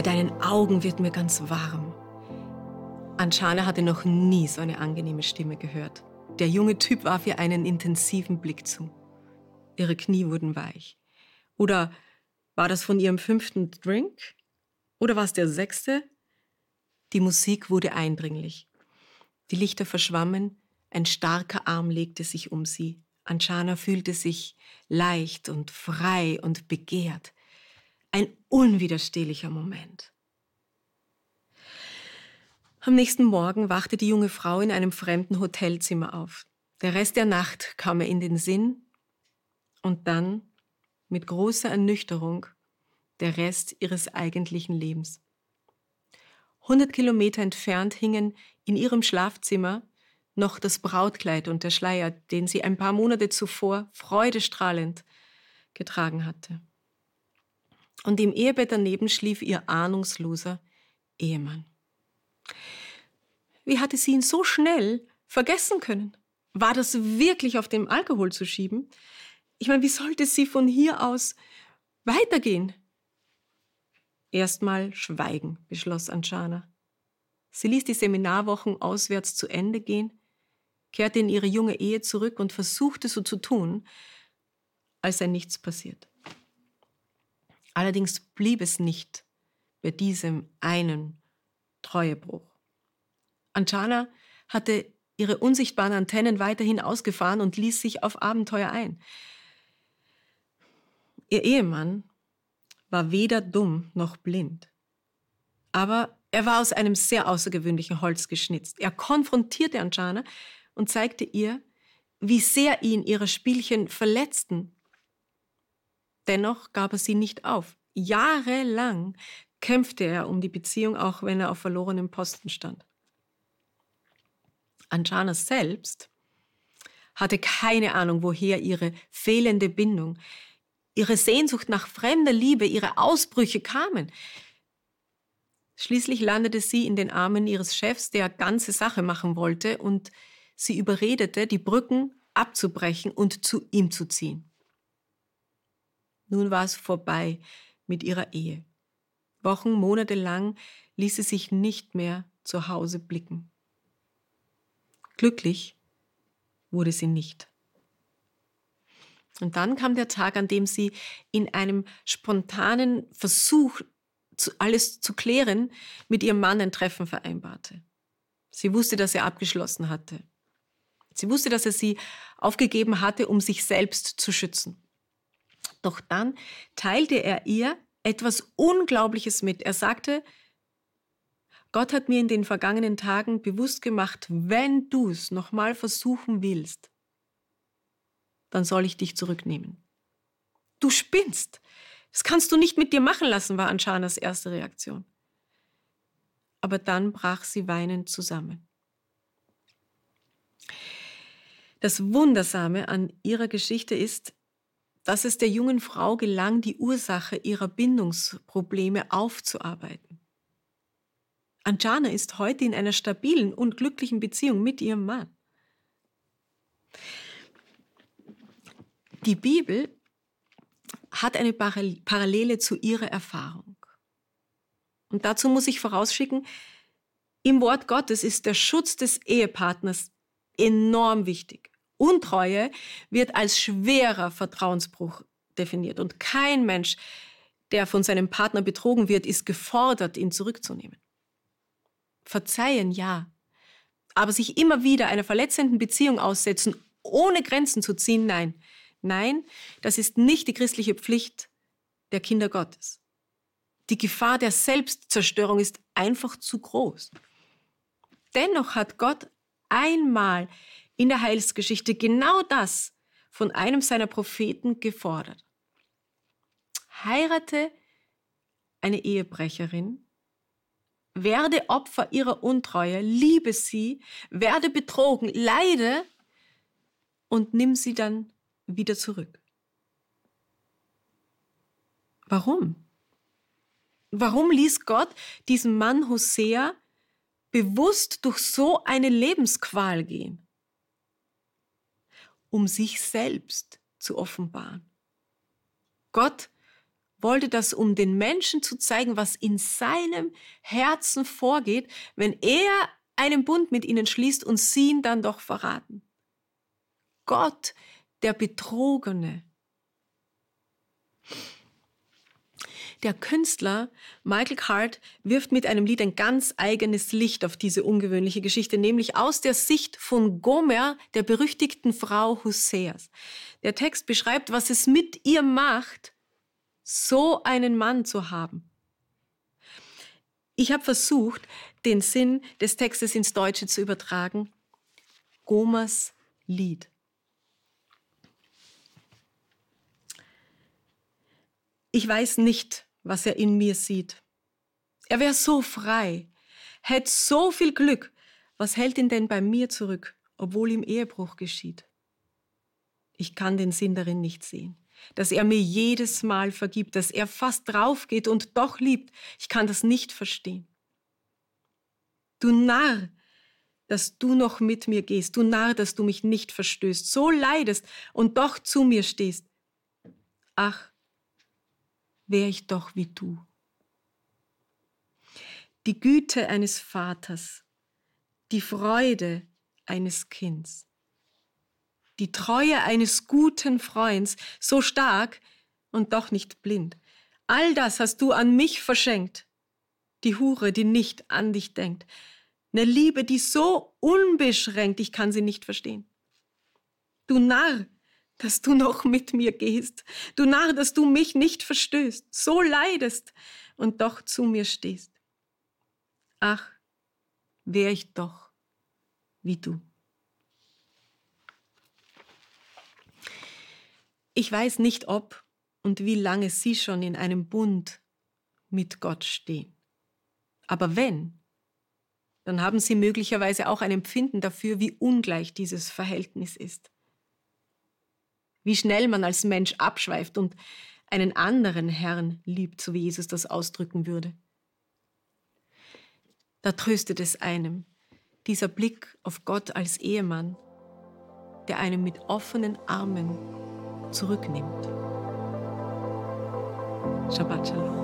Bei deinen Augen wird mir ganz warm. Anschana hatte noch nie so eine angenehme Stimme gehört. Der junge Typ warf ihr einen intensiven Blick zu. Ihre Knie wurden weich. Oder war das von ihrem fünften Drink? Oder war es der sechste? Die Musik wurde eindringlich. Die Lichter verschwammen, ein starker Arm legte sich um sie. Anchana fühlte sich leicht und frei und begehrt. Ein unwiderstehlicher Moment. Am nächsten Morgen wachte die junge Frau in einem fremden Hotelzimmer auf. Der Rest der Nacht kam ihr in den Sinn und dann, mit großer Ernüchterung, der Rest ihres eigentlichen Lebens. 100 Kilometer entfernt hingen in ihrem Schlafzimmer noch das Brautkleid und der Schleier, den sie ein paar Monate zuvor freudestrahlend getragen hatte. Und im Ehebett daneben schlief ihr ahnungsloser Ehemann. Wie hatte sie ihn so schnell vergessen können? War das wirklich auf dem Alkohol zu schieben? Ich meine, wie sollte sie von hier aus weitergehen? Erstmal schweigen, beschloss Anschana. Sie ließ die Seminarwochen auswärts zu Ende gehen, kehrte in ihre junge Ehe zurück und versuchte so zu tun, als sei nichts passiert. Allerdings blieb es nicht bei diesem einen Treuebruch. Anchana hatte ihre unsichtbaren Antennen weiterhin ausgefahren und ließ sich auf Abenteuer ein. Ihr Ehemann war weder dumm noch blind. Aber er war aus einem sehr außergewöhnlichen Holz geschnitzt. Er konfrontierte Anjana und zeigte ihr, wie sehr ihn ihre Spielchen verletzten. Dennoch gab er sie nicht auf. Jahrelang kämpfte er um die Beziehung, auch wenn er auf verlorenem Posten stand. Anjana selbst hatte keine Ahnung, woher ihre fehlende Bindung, ihre Sehnsucht nach fremder Liebe, ihre Ausbrüche kamen. Schließlich landete sie in den Armen ihres Chefs, der ganze Sache machen wollte und sie überredete, die Brücken abzubrechen und zu ihm zu ziehen. Nun war es vorbei mit ihrer Ehe. Wochen, Monate lang ließ sie sich nicht mehr zu Hause blicken. Glücklich wurde sie nicht. Und dann kam der Tag, an dem sie in einem spontanen Versuch, alles zu klären, mit ihrem Mann ein Treffen vereinbarte. Sie wusste, dass er abgeschlossen hatte. Sie wusste, dass er sie aufgegeben hatte, um sich selbst zu schützen. Doch dann teilte er ihr etwas Unglaubliches mit. Er sagte, Gott hat mir in den vergangenen Tagen bewusst gemacht, wenn du es nochmal versuchen willst, dann soll ich dich zurücknehmen. Du spinnst. Das kannst du nicht mit dir machen lassen, war Anshanas erste Reaktion. Aber dann brach sie weinend zusammen. Das Wundersame an ihrer Geschichte ist, dass es der jungen Frau gelang, die Ursache ihrer Bindungsprobleme aufzuarbeiten. Anjana ist heute in einer stabilen und glücklichen Beziehung mit ihrem Mann. Die Bibel hat eine Parallele zu ihrer Erfahrung. Und dazu muss ich vorausschicken, im Wort Gottes ist der Schutz des Ehepartners enorm wichtig. Untreue wird als schwerer Vertrauensbruch definiert und kein Mensch, der von seinem Partner betrogen wird, ist gefordert, ihn zurückzunehmen. Verzeihen, ja, aber sich immer wieder einer verletzenden Beziehung aussetzen, ohne Grenzen zu ziehen, nein. Nein, das ist nicht die christliche Pflicht der Kinder Gottes. Die Gefahr der Selbstzerstörung ist einfach zu groß. Dennoch hat Gott einmal in der Heilsgeschichte genau das von einem seiner Propheten gefordert. Heirate eine Ehebrecherin, werde Opfer ihrer Untreue, liebe sie, werde betrogen, leide und nimm sie dann wieder zurück. Warum? Warum ließ Gott diesen Mann Hosea bewusst durch so eine Lebensqual gehen? Um sich selbst zu offenbaren. Gott wollte das, um den Menschen zu zeigen, was in seinem Herzen vorgeht, wenn er einen Bund mit ihnen schließt und sie ihn dann doch verraten. Gott, der Betrogene. Der Künstler Michael Card wirft mit einem Lied ein ganz eigenes Licht auf diese ungewöhnliche Geschichte, nämlich aus der Sicht von Gomer, der berüchtigten Frau Hoseas. Der Text beschreibt, was es mit ihr macht, so einen Mann zu haben. Ich habe versucht, den Sinn des Textes ins Deutsche zu übertragen. Gomers Lied. Ich weiß nicht, was er in mir sieht. Er wäre so frei, hätte so viel Glück. Was hält ihn denn bei mir zurück, obwohl ihm Ehebruch geschieht? Ich kann den Sinn darin nicht sehen dass er mir jedes Mal vergibt, dass er fast draufgeht und doch liebt. Ich kann das nicht verstehen. Du Narr, dass du noch mit mir gehst, du Narr, dass du mich nicht verstößt, so leidest und doch zu mir stehst. Ach, wär ich doch wie du. Die Güte eines Vaters, die Freude eines Kindes die Treue eines guten Freunds, so stark und doch nicht blind. All das hast du an mich verschenkt. Die Hure, die nicht an dich denkt. Eine Liebe, die so unbeschränkt, ich kann sie nicht verstehen. Du Narr, dass du noch mit mir gehst. Du Narr, dass du mich nicht verstößt, so leidest und doch zu mir stehst. Ach, wär ich doch wie du. Ich weiß nicht, ob und wie lange Sie schon in einem Bund mit Gott stehen. Aber wenn, dann haben Sie möglicherweise auch ein Empfinden dafür, wie ungleich dieses Verhältnis ist. Wie schnell man als Mensch abschweift und einen anderen Herrn liebt, so wie Jesus das ausdrücken würde. Da tröstet es einem, dieser Blick auf Gott als Ehemann, der einem mit offenen Armen zurücknimmt. Shabbat Shalom.